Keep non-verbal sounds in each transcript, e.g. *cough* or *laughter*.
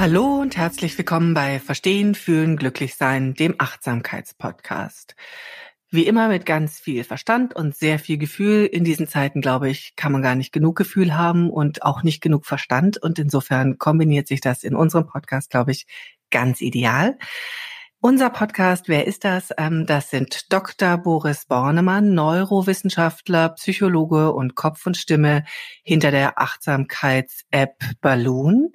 Hallo und herzlich willkommen bei Verstehen, Fühlen, Glücklichsein, dem Achtsamkeitspodcast. Wie immer mit ganz viel Verstand und sehr viel Gefühl. In diesen Zeiten, glaube ich, kann man gar nicht genug Gefühl haben und auch nicht genug Verstand. Und insofern kombiniert sich das in unserem Podcast, glaube ich, ganz ideal. Unser Podcast, wer ist das? Ähm, das sind Dr. Boris Bornemann, Neurowissenschaftler, Psychologe und Kopf und Stimme hinter der Achtsamkeits-App Balloon.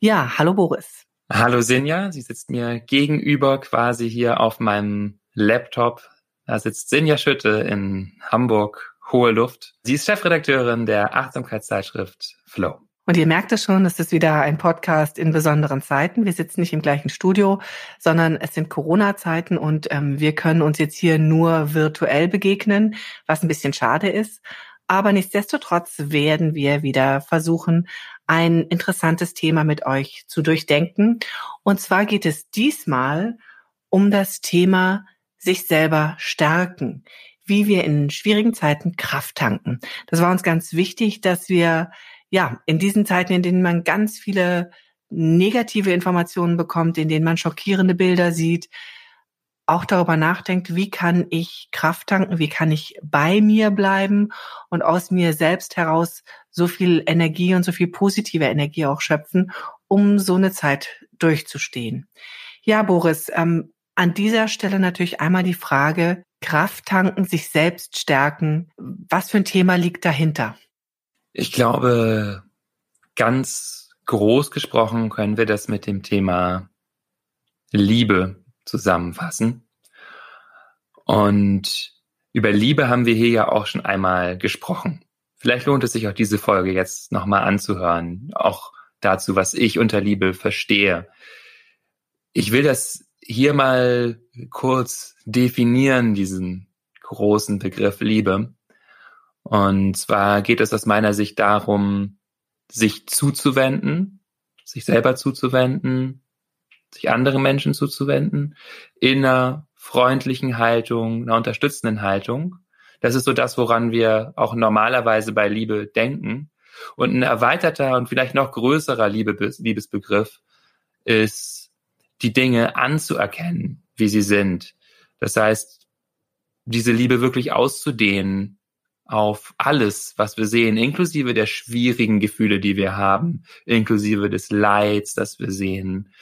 Ja, hallo Boris. Hallo Sinja, sie sitzt mir gegenüber quasi hier auf meinem Laptop. Da sitzt Sinja Schütte in Hamburg, hohe Luft. Sie ist Chefredakteurin der Achtsamkeitszeitschrift Flow. Und ihr merkt es schon, es ist wieder ein Podcast in besonderen Zeiten. Wir sitzen nicht im gleichen Studio, sondern es sind Corona-Zeiten und ähm, wir können uns jetzt hier nur virtuell begegnen, was ein bisschen schade ist. Aber nichtsdestotrotz werden wir wieder versuchen, ein interessantes Thema mit euch zu durchdenken. Und zwar geht es diesmal um das Thema sich selber stärken, wie wir in schwierigen Zeiten Kraft tanken. Das war uns ganz wichtig, dass wir ja in diesen Zeiten, in denen man ganz viele negative Informationen bekommt, in denen man schockierende Bilder sieht, auch darüber nachdenkt, wie kann ich Kraft tanken, wie kann ich bei mir bleiben und aus mir selbst heraus so viel Energie und so viel positive Energie auch schöpfen, um so eine Zeit durchzustehen. Ja, Boris, ähm, an dieser Stelle natürlich einmal die Frage, Kraft tanken, sich selbst stärken. Was für ein Thema liegt dahinter? Ich glaube, ganz groß gesprochen können wir das mit dem Thema Liebe zusammenfassen. Und über Liebe haben wir hier ja auch schon einmal gesprochen. Vielleicht lohnt es sich auch diese Folge jetzt nochmal anzuhören, auch dazu, was ich unter Liebe verstehe. Ich will das hier mal kurz definieren, diesen großen Begriff Liebe. Und zwar geht es aus meiner Sicht darum, sich zuzuwenden, sich selber zuzuwenden, sich anderen Menschen zuzuwenden, in einer freundlichen Haltung, einer unterstützenden Haltung. Das ist so das, woran wir auch normalerweise bei Liebe denken. Und ein erweiterter und vielleicht noch größerer Liebe, Liebesbegriff ist, die Dinge anzuerkennen, wie sie sind. Das heißt, diese Liebe wirklich auszudehnen auf alles, was wir sehen, inklusive der schwierigen Gefühle, die wir haben, inklusive des Leids, das wir sehen,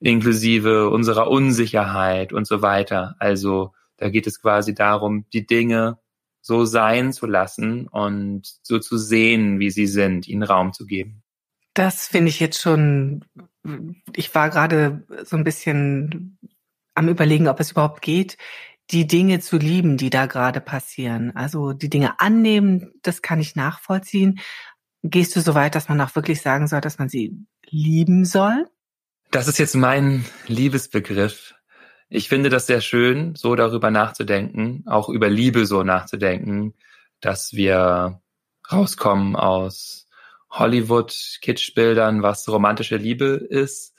inklusive unserer Unsicherheit und so weiter. Also da geht es quasi darum, die Dinge so sein zu lassen und so zu sehen, wie sie sind, ihnen Raum zu geben. Das finde ich jetzt schon, ich war gerade so ein bisschen am überlegen, ob es überhaupt geht, die Dinge zu lieben, die da gerade passieren. Also die Dinge annehmen, das kann ich nachvollziehen. Gehst du so weit, dass man auch wirklich sagen soll, dass man sie lieben soll? Das ist jetzt mein Liebesbegriff. Ich finde das sehr schön, so darüber nachzudenken, auch über Liebe so nachzudenken, dass wir rauskommen aus Hollywood-Kitschbildern, was romantische Liebe ist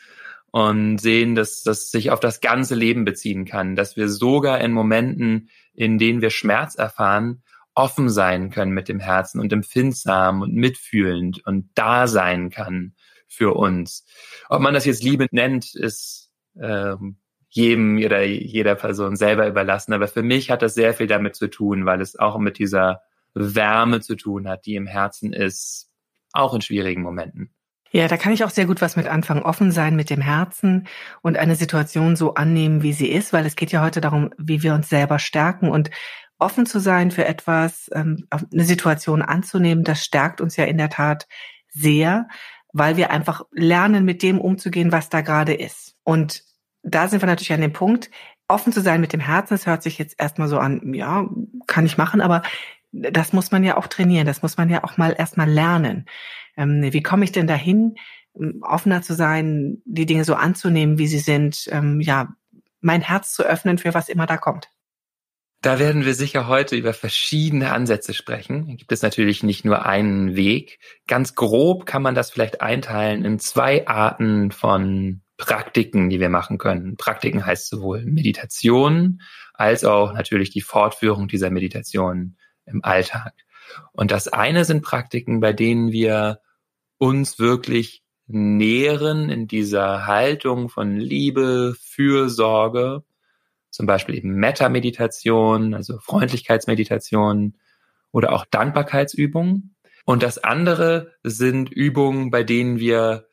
und sehen, dass das sich auf das ganze Leben beziehen kann, dass wir sogar in Momenten, in denen wir Schmerz erfahren, offen sein können mit dem Herzen und empfindsam und mitfühlend und da sein kann für uns. Ob man das jetzt Liebe nennt, ist ähm, jedem oder jeder Person selber überlassen. Aber für mich hat das sehr viel damit zu tun, weil es auch mit dieser Wärme zu tun hat, die im Herzen ist, auch in schwierigen Momenten. Ja, da kann ich auch sehr gut was mit anfangen. Offen sein mit dem Herzen und eine Situation so annehmen, wie sie ist, weil es geht ja heute darum, wie wir uns selber stärken und offen zu sein für etwas, ähm, eine Situation anzunehmen, das stärkt uns ja in der Tat sehr, weil wir einfach lernen, mit dem umzugehen, was da gerade ist. Und da sind wir natürlich an dem Punkt, offen zu sein mit dem Herzen, das hört sich jetzt erstmal so an, ja, kann ich machen, aber das muss man ja auch trainieren, das muss man ja auch mal erstmal lernen. Ähm, wie komme ich denn dahin, ähm, offener zu sein, die Dinge so anzunehmen, wie sie sind, ähm, ja, mein Herz zu öffnen für was immer da kommt? Da werden wir sicher heute über verschiedene Ansätze sprechen. Da gibt es natürlich nicht nur einen Weg. Ganz grob kann man das vielleicht einteilen in zwei Arten von Praktiken, die wir machen können. Praktiken heißt sowohl Meditation als auch natürlich die Fortführung dieser Meditation im Alltag. Und das eine sind Praktiken, bei denen wir uns wirklich nähren in dieser Haltung von Liebe, Fürsorge, zum Beispiel eben Metta-Meditation, also Freundlichkeitsmeditation oder auch Dankbarkeitsübungen. Und das andere sind Übungen, bei denen wir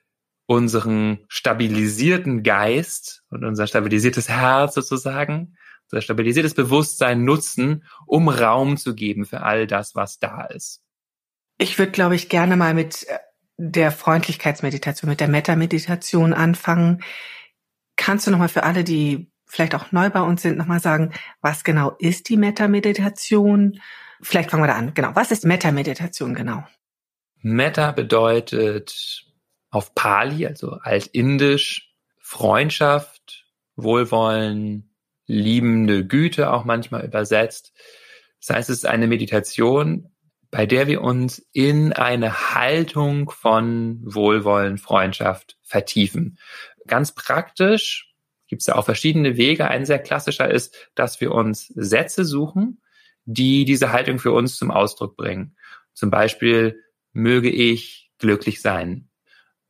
unseren stabilisierten Geist und unser stabilisiertes Herz sozusagen unser stabilisiertes Bewusstsein nutzen, um Raum zu geben für all das, was da ist. Ich würde, glaube ich, gerne mal mit äh, der Freundlichkeitsmeditation, mit der Metta-Meditation anfangen. Kannst du nochmal für alle, die vielleicht auch neu bei uns sind, nochmal sagen, was genau ist die Metta-Meditation? Vielleicht fangen wir da an. Genau. Was ist Metta-Meditation genau? Metta bedeutet auf Pali, also altindisch, Freundschaft, Wohlwollen, liebende Güte auch manchmal übersetzt. Das heißt, es ist eine Meditation, bei der wir uns in eine Haltung von Wohlwollen, Freundschaft vertiefen. Ganz praktisch gibt es ja auch verschiedene Wege. Ein sehr klassischer ist, dass wir uns Sätze suchen, die diese Haltung für uns zum Ausdruck bringen. Zum Beispiel, möge ich glücklich sein,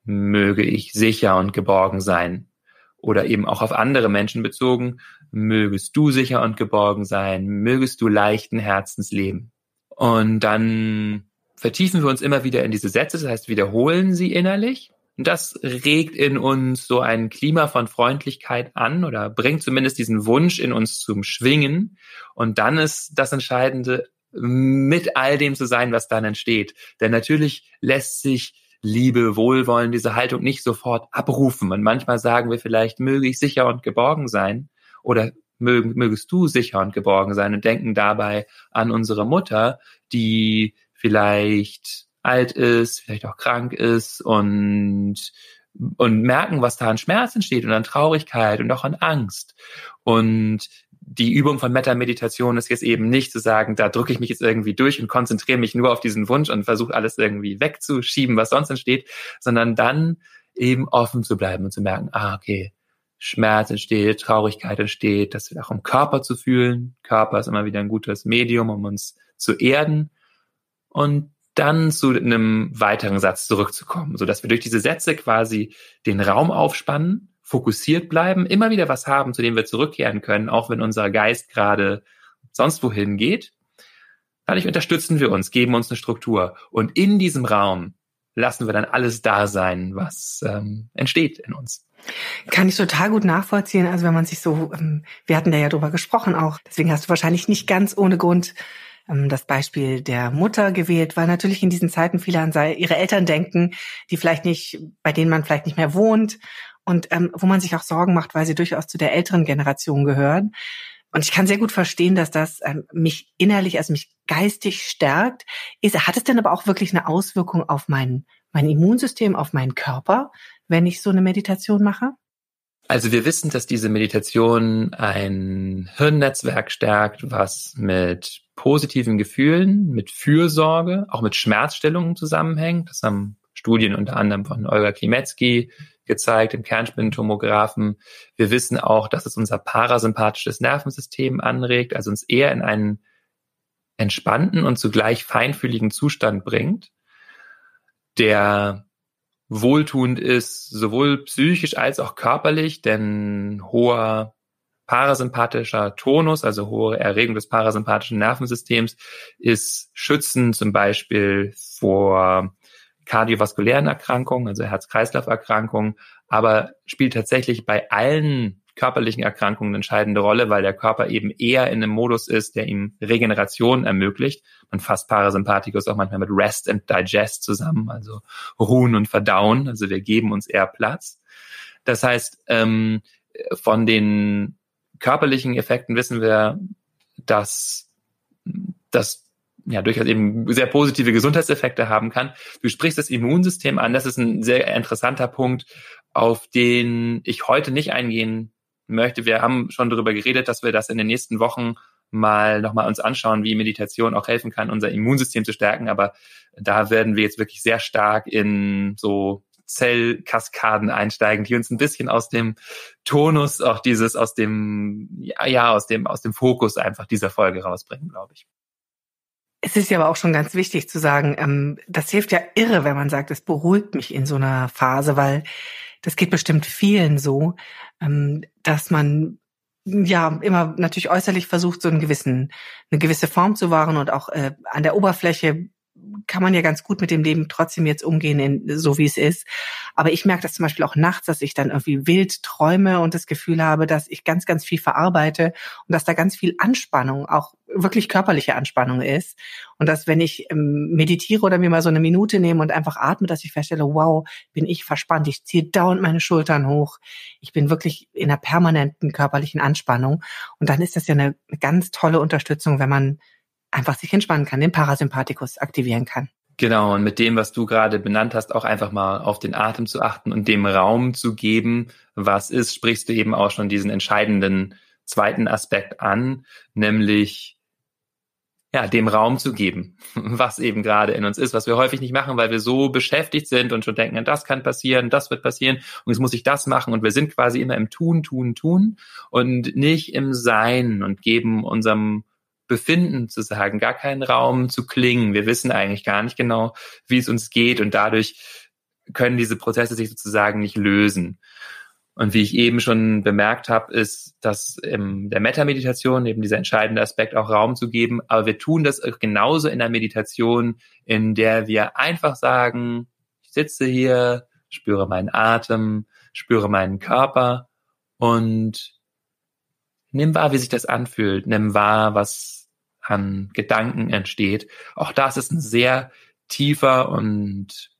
möge ich sicher und geborgen sein. Oder eben auch auf andere Menschen bezogen, mögest du sicher und geborgen sein, mögest du leichten Herzens leben. Und dann vertiefen wir uns immer wieder in diese Sätze, das heißt, wiederholen sie innerlich. Und das regt in uns so ein Klima von Freundlichkeit an oder bringt zumindest diesen Wunsch in uns zum Schwingen. Und dann ist das Entscheidende, mit all dem zu sein, was dann entsteht. Denn natürlich lässt sich Liebe, Wohlwollen, diese Haltung nicht sofort abrufen. Und manchmal sagen wir vielleicht, möge ich sicher und geborgen sein oder mög, mögest du sicher und geborgen sein und denken dabei an unsere Mutter, die vielleicht alt ist, vielleicht auch krank ist und und merken, was da an Schmerz entsteht und an Traurigkeit und auch an Angst. Und die Übung von Metta-Meditation ist jetzt eben nicht zu sagen, da drücke ich mich jetzt irgendwie durch und konzentriere mich nur auf diesen Wunsch und versuche alles irgendwie wegzuschieben, was sonst entsteht, sondern dann eben offen zu bleiben und zu merken, ah, okay, Schmerz entsteht, Traurigkeit entsteht, das auch im Körper zu fühlen. Körper ist immer wieder ein gutes Medium, um uns zu erden und dann zu einem weiteren Satz zurückzukommen, so dass wir durch diese Sätze quasi den Raum aufspannen, fokussiert bleiben, immer wieder was haben, zu dem wir zurückkehren können, auch wenn unser Geist gerade sonst wohin geht. Dadurch unterstützen wir uns, geben uns eine Struktur und in diesem Raum lassen wir dann alles da sein, was ähm, entsteht in uns. Kann ich total gut nachvollziehen. Also wenn man sich so, ähm, wir hatten da ja drüber gesprochen auch, deswegen hast du wahrscheinlich nicht ganz ohne Grund das Beispiel der Mutter gewählt, weil natürlich in diesen Zeiten viele an ihre Eltern denken, die vielleicht nicht, bei denen man vielleicht nicht mehr wohnt und ähm, wo man sich auch Sorgen macht, weil sie durchaus zu der älteren Generation gehören. Und ich kann sehr gut verstehen, dass das ähm, mich innerlich, also mich geistig stärkt. Ist, hat es denn aber auch wirklich eine Auswirkung auf mein, mein Immunsystem, auf meinen Körper? wenn ich so eine Meditation mache? Also wir wissen, dass diese Meditation ein Hirnnetzwerk stärkt, was mit positiven Gefühlen, mit Fürsorge, auch mit Schmerzstellungen zusammenhängt. Das haben Studien unter anderem von Olga Klimetzki gezeigt im Kernspintomographen. Wir wissen auch, dass es unser parasympathisches Nervensystem anregt, also uns eher in einen entspannten und zugleich feinfühligen Zustand bringt, der wohltuend ist, sowohl psychisch als auch körperlich, denn hoher parasympathischer Tonus, also hohe Erregung des parasympathischen Nervensystems, ist schützend zum Beispiel vor kardiovaskulären Erkrankungen, also Herz-Kreislauf-Erkrankungen, aber spielt tatsächlich bei allen körperlichen Erkrankungen entscheidende Rolle, weil der Körper eben eher in einem Modus ist, der ihm Regeneration ermöglicht. Man fasst Parasympathikus auch manchmal mit Rest and Digest zusammen, also Ruhen und Verdauen. Also wir geben uns eher Platz. Das heißt, ähm, von den körperlichen Effekten wissen wir, dass das ja durchaus eben sehr positive Gesundheitseffekte haben kann. Du sprichst das Immunsystem an. Das ist ein sehr interessanter Punkt, auf den ich heute nicht eingehen möchte. Wir haben schon darüber geredet, dass wir das in den nächsten Wochen mal nochmal uns anschauen, wie Meditation auch helfen kann, unser Immunsystem zu stärken. Aber da werden wir jetzt wirklich sehr stark in so Zellkaskaden einsteigen, die uns ein bisschen aus dem Tonus, auch dieses aus dem, ja, ja, aus dem, aus dem Fokus einfach dieser Folge rausbringen, glaube ich. Es ist ja aber auch schon ganz wichtig zu sagen, ähm, das hilft ja irre, wenn man sagt, es beruhigt mich in so einer Phase, weil das geht bestimmt vielen so, ähm, dass man ja immer natürlich äußerlich versucht, so einen gewissen, eine gewisse Form zu wahren und auch äh, an der Oberfläche kann man ja ganz gut mit dem Leben trotzdem jetzt umgehen, in, so wie es ist. Aber ich merke das zum Beispiel auch nachts, dass ich dann irgendwie wild träume und das Gefühl habe, dass ich ganz, ganz viel verarbeite und dass da ganz viel Anspannung, auch wirklich körperliche Anspannung ist. Und dass wenn ich ähm, meditiere oder mir mal so eine Minute nehme und einfach atme, dass ich feststelle, wow, bin ich verspannt. Ich ziehe dauernd meine Schultern hoch. Ich bin wirklich in einer permanenten körperlichen Anspannung. Und dann ist das ja eine, eine ganz tolle Unterstützung, wenn man einfach sich entspannen kann, den Parasympathikus aktivieren kann. Genau, und mit dem, was du gerade benannt hast, auch einfach mal auf den Atem zu achten und dem Raum zu geben, was ist, sprichst du eben auch schon diesen entscheidenden zweiten Aspekt an, nämlich ja, dem Raum zu geben, *laughs* was eben gerade in uns ist, was wir häufig nicht machen, weil wir so beschäftigt sind und schon denken, das kann passieren, das wird passieren und jetzt muss ich das machen und wir sind quasi immer im Tun, Tun, Tun und nicht im Sein und geben unserem Befinden zu sagen, gar keinen Raum zu klingen. Wir wissen eigentlich gar nicht genau, wie es uns geht und dadurch können diese Prozesse sich sozusagen nicht lösen. Und wie ich eben schon bemerkt habe, ist, dass in der Metameditation eben dieser entscheidende Aspekt auch Raum zu geben. Aber wir tun das genauso in der Meditation, in der wir einfach sagen, ich sitze hier, spüre meinen Atem, spüre meinen Körper und nimm wahr, wie sich das anfühlt, nimm wahr, was an Gedanken entsteht. Auch das ist ein sehr tiefer und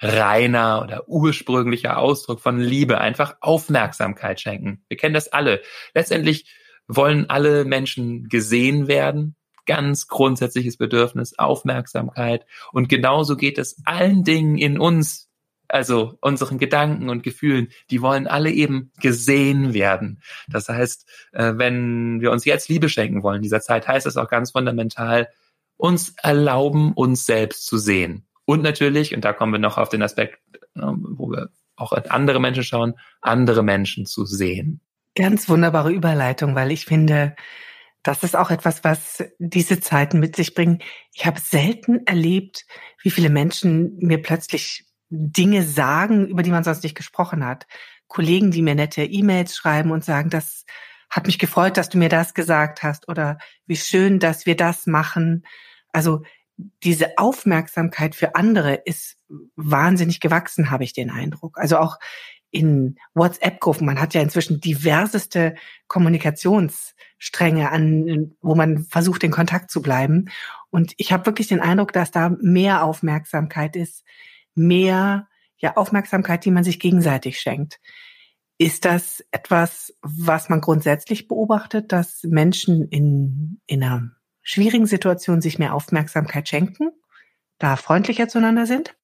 reiner oder ursprünglicher Ausdruck von Liebe, einfach Aufmerksamkeit schenken. Wir kennen das alle. Letztendlich wollen alle Menschen gesehen werden. Ganz grundsätzliches Bedürfnis, Aufmerksamkeit. Und genauso geht es allen Dingen in uns, also unseren Gedanken und Gefühlen, die wollen alle eben gesehen werden. Das heißt, äh, wenn wir uns jetzt Liebe schenken wollen in dieser Zeit, heißt das auch ganz fundamental, uns erlauben, uns selbst zu sehen. Und natürlich, und da kommen wir noch auf den Aspekt, ne, wo wir auch andere Menschen schauen, andere Menschen zu sehen. Ganz wunderbare Überleitung, weil ich finde, das ist auch etwas, was diese Zeiten mit sich bringen. Ich habe selten erlebt, wie viele Menschen mir plötzlich Dinge sagen, über die man sonst nicht gesprochen hat. Kollegen, die mir nette E-Mails schreiben und sagen, das hat mich gefreut, dass du mir das gesagt hast oder wie schön, dass wir das machen. Also diese Aufmerksamkeit für andere ist wahnsinnig gewachsen, habe ich den Eindruck. Also auch in WhatsApp-Gruppen. Man hat ja inzwischen diverseste Kommunikationsstränge, an, wo man versucht, in Kontakt zu bleiben. Und ich habe wirklich den Eindruck, dass da mehr Aufmerksamkeit ist, mehr ja, Aufmerksamkeit, die man sich gegenseitig schenkt. Ist das etwas, was man grundsätzlich beobachtet, dass Menschen in, in einer schwierigen Situation sich mehr Aufmerksamkeit schenken, da freundlicher zueinander sind?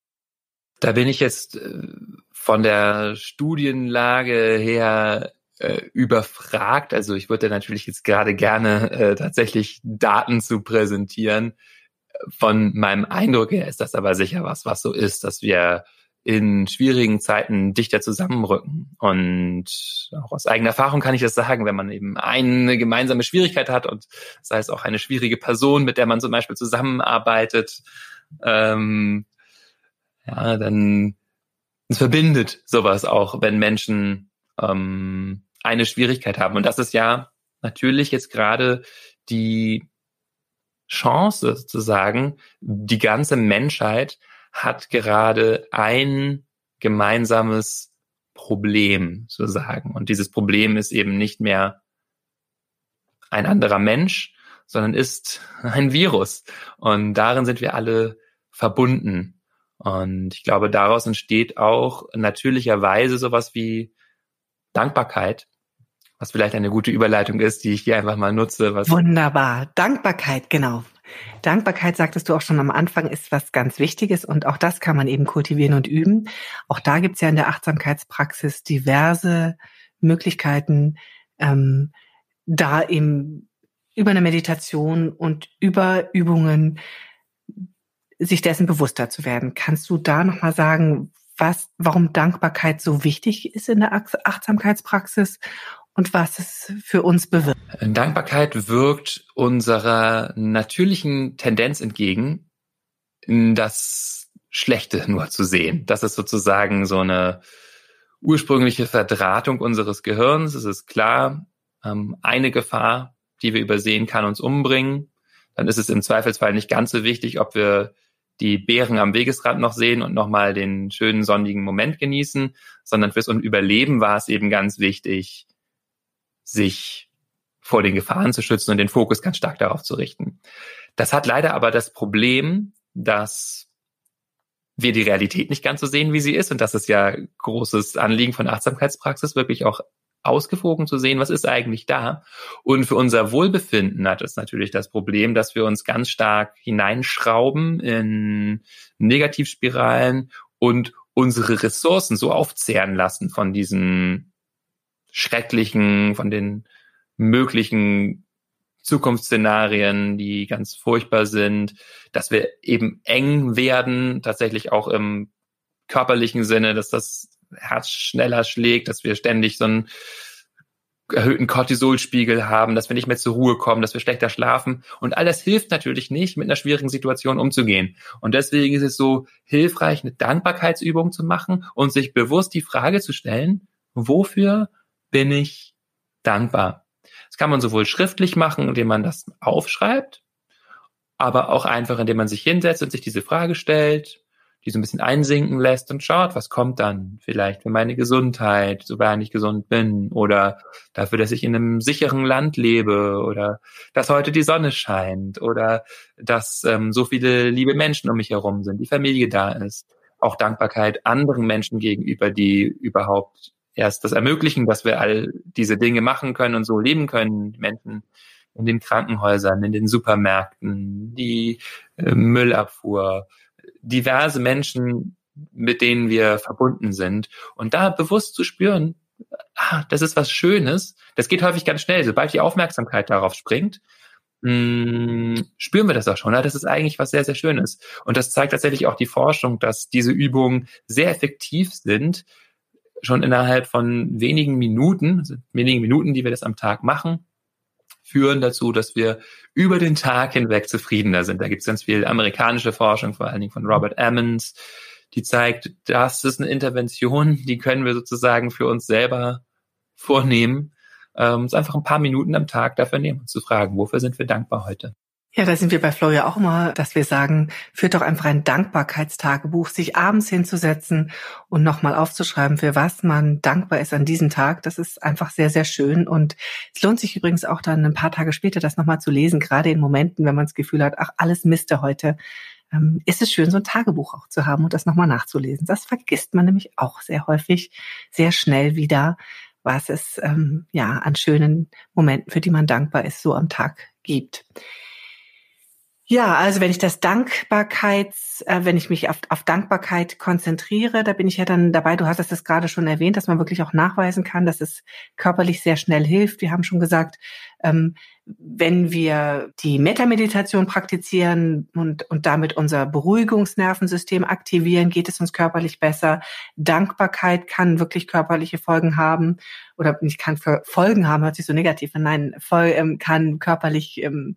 Da bin ich jetzt äh, von der Studienlage her äh, überfragt. Also ich würde natürlich jetzt gerade gerne äh, tatsächlich Daten zu präsentieren. Von meinem Eindruck her ist das aber sicher was, was so ist, dass wir in schwierigen Zeiten dichter zusammenrücken. Und auch aus eigener Erfahrung kann ich das sagen, wenn man eben eine gemeinsame Schwierigkeit hat und sei es auch eine schwierige Person, mit der man zum Beispiel zusammenarbeitet, ähm, ja, dann verbindet sowas auch, wenn Menschen ähm, eine Schwierigkeit haben. Und das ist ja natürlich jetzt gerade die Chance sozusagen, die ganze Menschheit hat gerade ein gemeinsames Problem, so sagen. Und dieses Problem ist eben nicht mehr ein anderer Mensch, sondern ist *laughs* ein Virus. Und darin sind wir alle verbunden. Und ich glaube, daraus entsteht auch natürlicherweise sowas wie Dankbarkeit, was vielleicht eine gute Überleitung ist, die ich hier einfach mal nutze. Wunderbar. Dankbarkeit, genau. Dankbarkeit, sagtest du auch schon am Anfang, ist was ganz Wichtiges und auch das kann man eben kultivieren und üben. Auch da gibt's ja in der Achtsamkeitspraxis diverse Möglichkeiten, ähm, da eben über eine Meditation und über Übungen sich dessen bewusster zu werden. Kannst du da nochmal sagen, was, warum Dankbarkeit so wichtig ist in der Achtsamkeitspraxis und was es für uns bewirkt? Dankbarkeit wirkt unserer natürlichen Tendenz entgegen, das Schlechte nur zu sehen. Das ist sozusagen so eine ursprüngliche Verdrahtung unseres Gehirns. Es ist klar, ähm, eine Gefahr, die wir übersehen, kann uns umbringen. Dann ist es im Zweifelsfall nicht ganz so wichtig, ob wir die Bären am Wegesrand noch sehen und nochmal den schönen sonnigen Moment genießen, sondern fürs Überleben war es eben ganz wichtig, sich vor den Gefahren zu schützen und den Fokus ganz stark darauf zu richten. Das hat leider aber das Problem, dass wir die Realität nicht ganz so sehen, wie sie ist. Und das ist ja großes Anliegen von Achtsamkeitspraxis, wirklich auch ausgewogen zu sehen, was ist eigentlich da. Und für unser Wohlbefinden hat es natürlich das Problem, dass wir uns ganz stark hineinschrauben in Negativspiralen und unsere Ressourcen so aufzehren lassen von diesen schrecklichen, von den möglichen Zukunftsszenarien, die ganz furchtbar sind, dass wir eben eng werden, tatsächlich auch im körperlichen Sinne, dass das Herz schneller schlägt, dass wir ständig so einen erhöhten Cortisolspiegel haben, dass wir nicht mehr zur Ruhe kommen, dass wir schlechter schlafen. Und all das hilft natürlich nicht, mit einer schwierigen Situation umzugehen. Und deswegen ist es so hilfreich, eine Dankbarkeitsübung zu machen und sich bewusst die Frage zu stellen, wofür bin ich dankbar? Das kann man sowohl schriftlich machen, indem man das aufschreibt, aber auch einfach, indem man sich hinsetzt und sich diese Frage stellt die so ein bisschen einsinken lässt und schaut, was kommt dann vielleicht für meine Gesundheit, sofern ich gesund bin oder dafür, dass ich in einem sicheren Land lebe oder dass heute die Sonne scheint oder dass ähm, so viele liebe Menschen um mich herum sind, die Familie da ist. Auch Dankbarkeit anderen Menschen gegenüber, die überhaupt erst das ermöglichen, dass wir all diese Dinge machen können und so leben können. Menschen in den Krankenhäusern, in den Supermärkten, die äh, Müllabfuhr, diverse Menschen, mit denen wir verbunden sind. Und da bewusst zu spüren, ah, das ist was Schönes. Das geht häufig ganz schnell. Sobald die Aufmerksamkeit darauf springt, mh, mm, spüren wir das auch schon. Ja? Das ist eigentlich was sehr, sehr Schönes. Und das zeigt tatsächlich auch die Forschung, dass diese Übungen sehr effektiv sind, schon innerhalb von wenigen Minuten, also wenigen Minuten, die wir das am Tag machen, führen dazu, dass wir über den Tag hinweg zufriedener sind. Da gibt es ganz viel amerikanische Forschung, vor allen Dingen von Robert Emmons, die zeigt, das ist eine Intervention, die können wir sozusagen für uns selber vornehmen. Ähm, uns einfach ein paar Minuten am Tag dafür nehmen, uns zu fragen, wofür sind wir dankbar heute? Ja, da sind wir bei Flow ja auch immer, dass wir sagen, führt doch einfach ein Dankbarkeitstagebuch, sich abends hinzusetzen und nochmal aufzuschreiben, für was man dankbar ist an diesem Tag. Das ist einfach sehr, sehr schön. Und es lohnt sich übrigens auch dann ein paar Tage später das nochmal zu lesen, gerade in Momenten, wenn man das Gefühl hat, ach, alles Miste heute. Ähm, ist es schön, so ein Tagebuch auch zu haben und das nochmal nachzulesen. Das vergisst man nämlich auch sehr häufig, sehr schnell wieder, was es ähm, ja an schönen Momenten, für die man dankbar ist, so am Tag gibt. Ja, also wenn ich das Dankbarkeits, äh, wenn ich mich auf, auf Dankbarkeit konzentriere, da bin ich ja dann dabei, du hast es gerade schon erwähnt, dass man wirklich auch nachweisen kann, dass es körperlich sehr schnell hilft. Wir haben schon gesagt, ähm, wenn wir die Metameditation praktizieren und, und damit unser Beruhigungsnervensystem aktivieren, geht es uns körperlich besser. Dankbarkeit kann wirklich körperliche Folgen haben oder nicht kann Folgen haben, hört sich so negativ an. Nein, voll, ähm, kann körperlich ähm,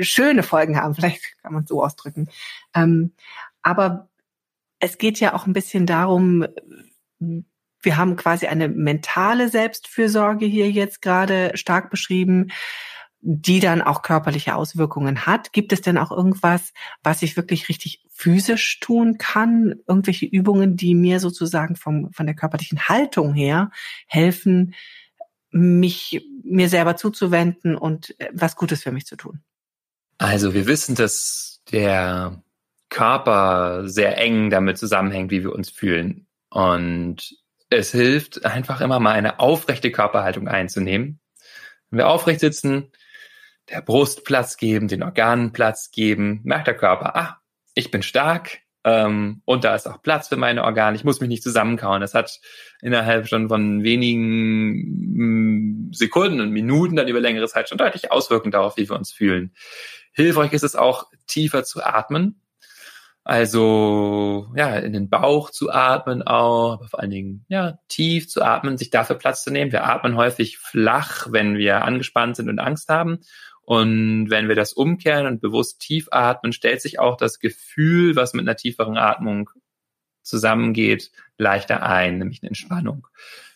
schöne Folgen haben, *laughs* vielleicht kann man es so ausdrücken. Ähm, aber es geht ja auch ein bisschen darum, wir haben quasi eine mentale Selbstfürsorge hier jetzt gerade stark beschrieben. die dann auch körperliche Auswirkungen hat. Gibt es denn auch irgendwas, was ich wirklich richtig physisch tun kann? Irgendwelche Übungen, die mir sozusagen vom, von der körperlichen Haltung her helfen, mich mir selber zuzuwenden und äh, was Gutes für mich zu tun? Also wir wissen, dass der Körper sehr eng damit zusammenhängt, wie wir uns fühlen. Und es hilft einfach immer mal eine aufrechte Körperhaltung einzunehmen. Wenn wir aufrecht sitzen, der Brust Platz geben, den Organen Platz geben, merkt der Körper, ah, ich bin stark ähm, und da ist auch Platz für meine Organe. Ich muss mich nicht zusammenkauen. Das hat innerhalb schon von wenigen mm, Sekunden und Minuten dann über längere Zeit schon deutlich Auswirkungen darauf, wie wir uns fühlen. Hilfreich ist es auch, tiefer zu atmen. Also ja, in den Bauch zu atmen auch, aber vor allen Dingen ja tief zu atmen, sich dafür Platz zu nehmen. Wir atmen häufig flach, wenn wir angespannt sind und Angst haben. Und wenn wir das umkehren und bewusst tief atmen, stellt sich auch das Gefühl, was mit einer tieferen Atmung zusammengeht, leichter ein, nämlich eine Entspannung.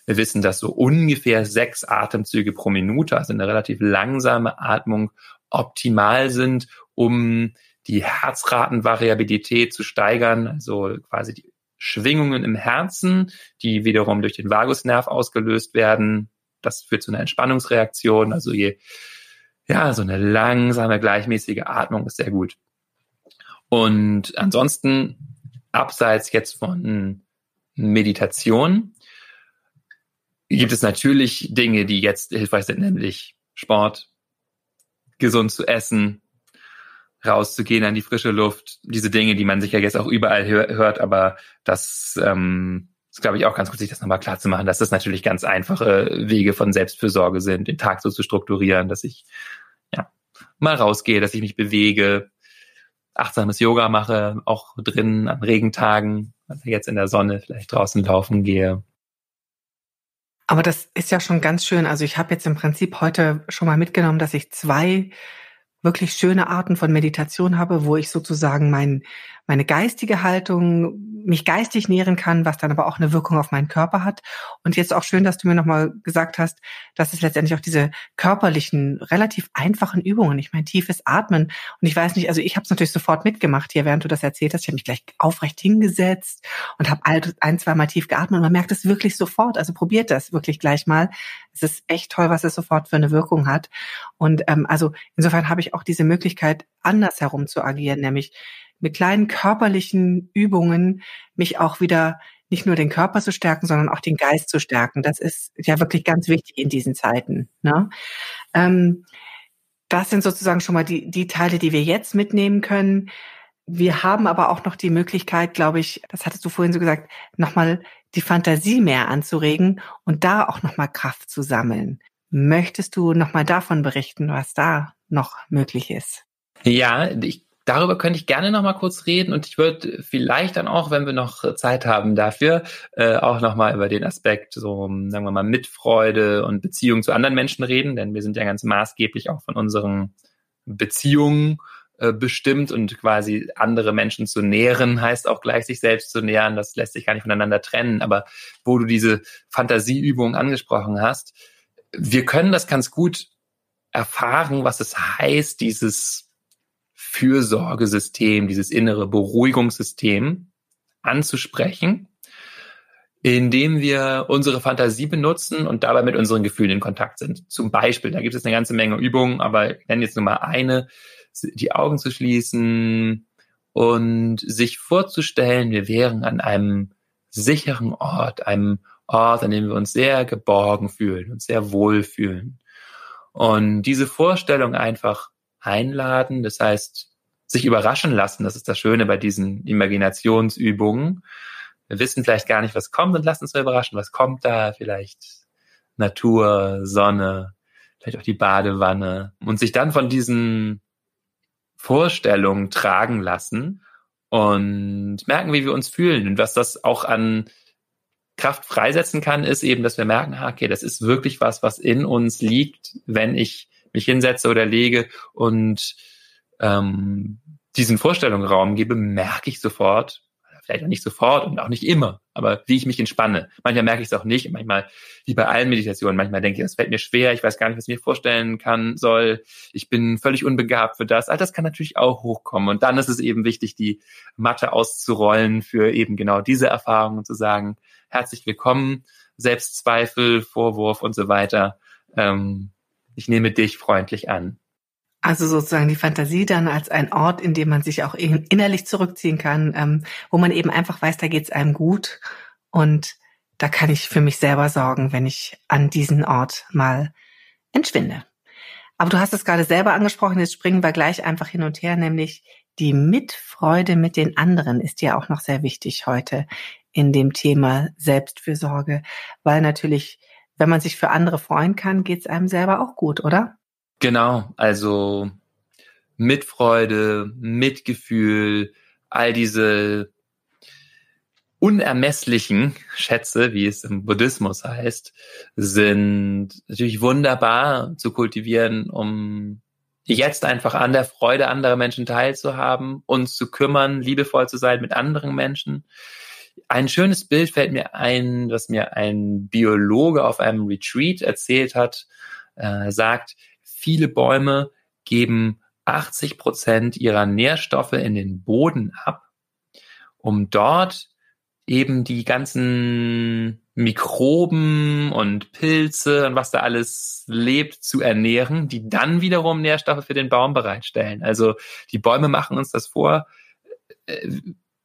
Wir wissen, dass so ungefähr sechs Atemzüge pro Minute, also eine relativ langsame Atmung, optimal sind, um die Herzratenvariabilität zu steigern, also quasi die Schwingungen im Herzen, die wiederum durch den Vagusnerv ausgelöst werden. Das führt zu einer Entspannungsreaktion. Also je, ja, so eine langsame, gleichmäßige Atmung ist sehr gut. Und ansonsten, abseits jetzt von Meditation, gibt es natürlich Dinge, die jetzt hilfreich sind, nämlich Sport, gesund zu essen, rauszugehen an die frische Luft, diese Dinge, die man sicher jetzt auch überall hör hört, aber das ähm, ist, glaube ich, auch ganz gut, sich das nochmal klar zu machen, dass das natürlich ganz einfache Wege von Selbstfürsorge sind, den Tag so zu strukturieren, dass ich ja mal rausgehe, dass ich mich bewege, achtsames Yoga mache, auch drinnen an Regentagen, also jetzt in der Sonne vielleicht draußen laufen gehe. Aber das ist ja schon ganz schön. Also ich habe jetzt im Prinzip heute schon mal mitgenommen, dass ich zwei wirklich schöne Arten von Meditation habe, wo ich sozusagen mein, meine geistige Haltung, mich geistig nähren kann, was dann aber auch eine Wirkung auf meinen Körper hat. Und jetzt auch schön, dass du mir nochmal gesagt hast, dass es letztendlich auch diese körperlichen, relativ einfachen Übungen, ich meine tiefes Atmen. Und ich weiß nicht, also ich habe es natürlich sofort mitgemacht hier, während du das erzählt hast. Ich habe mich gleich aufrecht hingesetzt und habe ein, zwei Mal tief geatmet. Und man merkt es wirklich sofort. Also probiert das wirklich gleich mal. Es ist echt toll, was es sofort für eine Wirkung hat. Und ähm, also insofern habe ich auch diese Möglichkeit, anders herum zu agieren, nämlich mit kleinen körperlichen Übungen mich auch wieder nicht nur den Körper zu stärken, sondern auch den Geist zu stärken. Das ist ja wirklich ganz wichtig in diesen Zeiten. Ne? Ähm, das sind sozusagen schon mal die, die Teile, die wir jetzt mitnehmen können. Wir haben aber auch noch die Möglichkeit, glaube ich, das hattest du vorhin so gesagt, nochmal die Fantasie mehr anzuregen und da auch nochmal Kraft zu sammeln. Möchtest du nochmal davon berichten, was da noch möglich ist? Ja, ich Darüber könnte ich gerne noch mal kurz reden und ich würde vielleicht dann auch, wenn wir noch Zeit haben dafür, äh, auch noch mal über den Aspekt so, sagen wir mal, Mitfreude und Beziehung zu anderen Menschen reden, denn wir sind ja ganz maßgeblich auch von unseren Beziehungen äh, bestimmt und quasi andere Menschen zu nähren heißt auch gleich sich selbst zu nähern. Das lässt sich gar nicht voneinander trennen. Aber wo du diese Fantasieübung angesprochen hast, wir können das ganz gut erfahren, was es heißt, dieses Fürsorgesystem, dieses innere Beruhigungssystem anzusprechen, indem wir unsere Fantasie benutzen und dabei mit unseren Gefühlen in Kontakt sind. Zum Beispiel, da gibt es eine ganze Menge Übungen, aber ich nenne jetzt nur mal eine, die Augen zu schließen und sich vorzustellen, wir wären an einem sicheren Ort, einem Ort, an dem wir uns sehr geborgen fühlen und sehr wohl fühlen. Und diese Vorstellung einfach einladen, das heißt, sich überraschen lassen, das ist das Schöne bei diesen Imaginationsübungen. Wir wissen vielleicht gar nicht, was kommt und lassen uns überraschen, was kommt da, vielleicht Natur, Sonne, vielleicht auch die Badewanne. Und sich dann von diesen Vorstellungen tragen lassen und merken, wie wir uns fühlen. Und was das auch an Kraft freisetzen kann, ist eben, dass wir merken, ah, okay, das ist wirklich was, was in uns liegt, wenn ich mich hinsetze oder lege und ähm, diesen Vorstellungen Raum gebe, merke ich sofort, vielleicht auch nicht sofort und auch nicht immer, aber wie ich mich entspanne. Manchmal merke ich es auch nicht, manchmal, wie bei allen Meditationen, manchmal denke ich, das fällt mir schwer, ich weiß gar nicht, was ich mir vorstellen kann, soll, ich bin völlig unbegabt für das. All das kann natürlich auch hochkommen. Und dann ist es eben wichtig, die Matte auszurollen für eben genau diese Erfahrungen und zu sagen, herzlich willkommen, Selbstzweifel, Vorwurf und so weiter. Ähm, ich nehme dich freundlich an. Also sozusagen die Fantasie dann als ein Ort, in dem man sich auch innerlich zurückziehen kann, ähm, wo man eben einfach weiß, da geht's einem gut und da kann ich für mich selber sorgen, wenn ich an diesen Ort mal entschwinde. Aber du hast es gerade selber angesprochen, jetzt springen wir gleich einfach hin und her, nämlich die Mitfreude mit den anderen ist ja auch noch sehr wichtig heute in dem Thema Selbstfürsorge, weil natürlich, wenn man sich für andere freuen kann, geht's einem selber auch gut, oder? Genau, also Mitfreude, Mitgefühl, all diese unermesslichen Schätze, wie es im Buddhismus heißt, sind natürlich wunderbar zu kultivieren, um jetzt einfach an der Freude anderer Menschen teilzuhaben, uns zu kümmern, liebevoll zu sein mit anderen Menschen. Ein schönes Bild fällt mir ein, was mir ein Biologe auf einem Retreat erzählt hat, äh, sagt, Viele Bäume geben 80 Prozent ihrer Nährstoffe in den Boden ab, um dort eben die ganzen Mikroben und Pilze und was da alles lebt zu ernähren, die dann wiederum Nährstoffe für den Baum bereitstellen. Also die Bäume machen uns das vor, äh,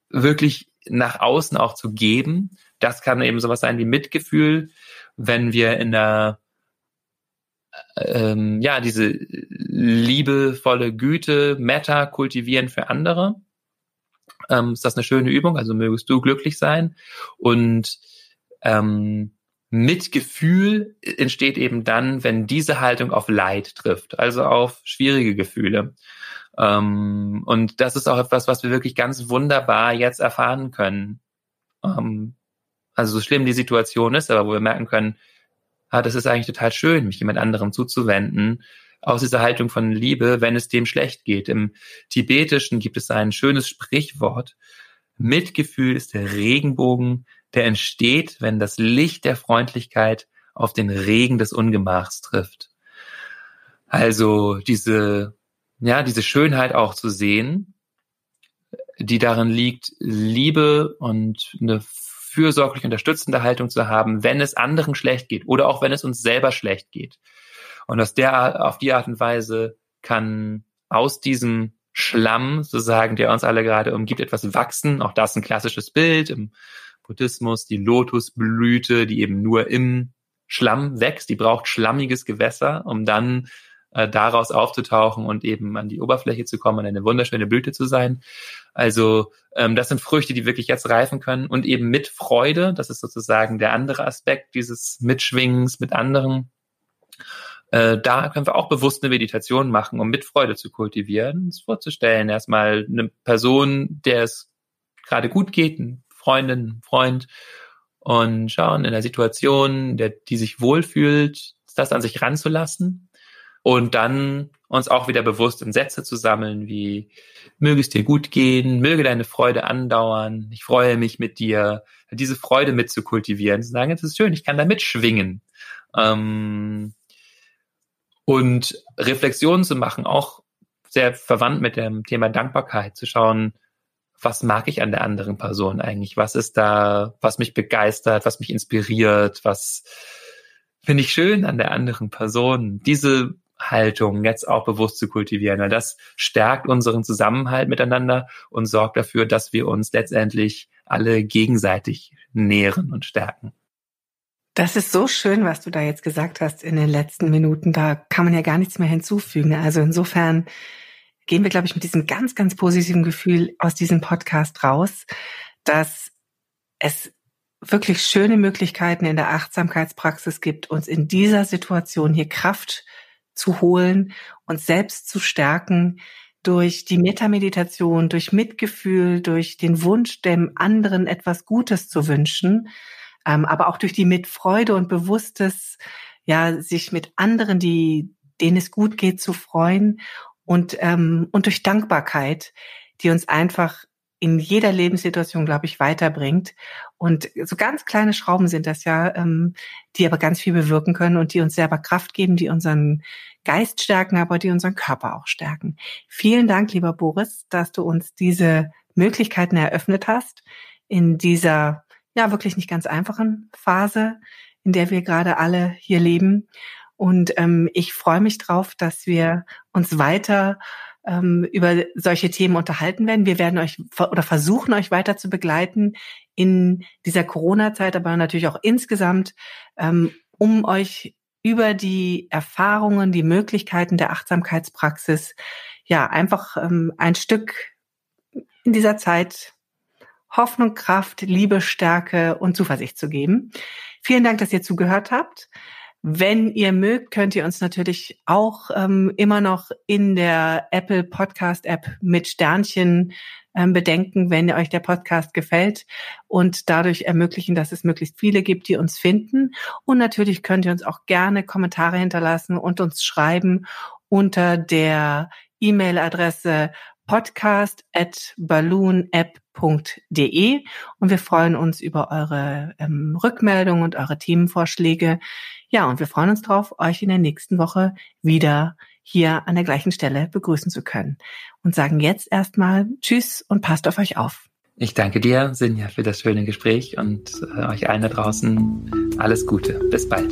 wirklich nach außen auch zu geben. Das kann eben sowas sein wie Mitgefühl, wenn wir in der ähm, ja, diese liebevolle Güte, Meta kultivieren für andere. Ähm, ist das eine schöne Übung, also mögest du glücklich sein. Und ähm, Mitgefühl entsteht eben dann, wenn diese Haltung auf Leid trifft, also auf schwierige Gefühle. Ähm, und das ist auch etwas, was wir wirklich ganz wunderbar jetzt erfahren können. Ähm, also so schlimm die Situation ist, aber wo wir merken können, ah, das ist eigentlich total schön, mich jemand anderem zuzuwenden, aus dieser Haltung von Liebe, wenn es dem schlecht geht. Im Tibetischen gibt es ein schönes Sprichwort. Mitgefühl ist der Regenbogen, der entsteht, wenn das Licht der Freundlichkeit auf den Regen des Ungemachs trifft. Also diese, ja, diese Schönheit auch zu sehen, die darin liegt, Liebe und eine fürsorglich unterstützende Haltung zu haben, wenn es anderen schlecht geht oder auch wenn es uns selber schlecht geht. Und aus der, auf die Art und Weise kann aus diesem Schlamm, sozusagen, der uns alle gerade umgibt, etwas wachsen. Auch das ein klassisches Bild im Buddhismus, die Lotusblüte, die eben nur im Schlamm wächst. Die braucht schlammiges Gewässer, um dann äh, daraus aufzutauchen und eben an die Oberfläche zu kommen und eine wunderschöne Blüte zu sein. Also ähm, das sind Früchte, die wirklich jetzt reifen können und eben mit Freude. Das ist sozusagen der andere Aspekt dieses Mitschwingens mit anderen. Äh, da können wir auch bewusst eine Meditation machen, um mit Freude zu kultivieren, uns vorzustellen. Erstmal eine Person, der es gerade gut geht, eine Freundin, Freund, und schauen in der Situation, der, die sich wohlfühlt, das an sich ranzulassen. Und dann uns auch wieder bewusst in Sätze zu sammeln, wie möge es dir gut gehen, möge deine Freude andauern, ich freue mich mit dir, diese Freude mitzukultivieren, zu sagen, es ist schön, ich kann da mitschwingen. Ähm, und Reflexionen zu machen, auch sehr verwandt mit dem Thema Dankbarkeit, zu schauen, was mag ich an der anderen Person eigentlich? Was ist da, was mich begeistert, was mich inspiriert, was finde ich schön an der anderen Person? Diese Haltung jetzt auch bewusst zu kultivieren, weil das stärkt unseren Zusammenhalt miteinander und sorgt dafür, dass wir uns letztendlich alle gegenseitig nähren und stärken. Das ist so schön, was du da jetzt gesagt hast in den letzten Minuten. Da kann man ja gar nichts mehr hinzufügen. Also insofern gehen wir, glaube ich, mit diesem ganz, ganz positiven Gefühl aus diesem Podcast raus, dass es wirklich schöne Möglichkeiten in der Achtsamkeitspraxis gibt, uns in dieser Situation hier Kraft zu holen, uns selbst zu stärken durch die Metameditation, durch Mitgefühl, durch den Wunsch, dem anderen etwas Gutes zu wünschen, ähm, aber auch durch die Mitfreude und bewusstes, ja, sich mit anderen, die, denen es gut geht, zu freuen und, ähm, und durch Dankbarkeit, die uns einfach in jeder Lebenssituation, glaube ich, weiterbringt. Und so ganz kleine Schrauben sind das ja, ähm, die aber ganz viel bewirken können und die uns selber Kraft geben, die unseren Geist stärken, aber die unseren Körper auch stärken. Vielen Dank, lieber Boris, dass du uns diese Möglichkeiten eröffnet hast in dieser ja wirklich nicht ganz einfachen Phase, in der wir gerade alle hier leben. Und ähm, ich freue mich drauf, dass wir uns weiter ähm, über solche Themen unterhalten werden. Wir werden euch oder versuchen euch weiter zu begleiten in dieser Corona-Zeit, aber natürlich auch insgesamt, ähm, um euch über die Erfahrungen, die Möglichkeiten der Achtsamkeitspraxis, ja, einfach ähm, ein Stück in dieser Zeit Hoffnung, Kraft, Liebe, Stärke und Zuversicht zu geben. Vielen Dank, dass ihr zugehört habt. Wenn ihr mögt, könnt ihr uns natürlich auch ähm, immer noch in der Apple Podcast App mit Sternchen ähm, bedenken, wenn euch der Podcast gefällt und dadurch ermöglichen, dass es möglichst viele gibt, die uns finden. Und natürlich könnt ihr uns auch gerne Kommentare hinterlassen und uns schreiben unter der E-Mail-Adresse podcast at balloonapp.de und wir freuen uns über eure ähm, Rückmeldungen und eure Themenvorschläge. Ja, und wir freuen uns darauf, euch in der nächsten Woche wieder hier an der gleichen Stelle begrüßen zu können. Und sagen jetzt erstmal Tschüss und passt auf euch auf. Ich danke dir, Sinja, für das schöne Gespräch und äh, euch allen da draußen alles Gute. Bis bald.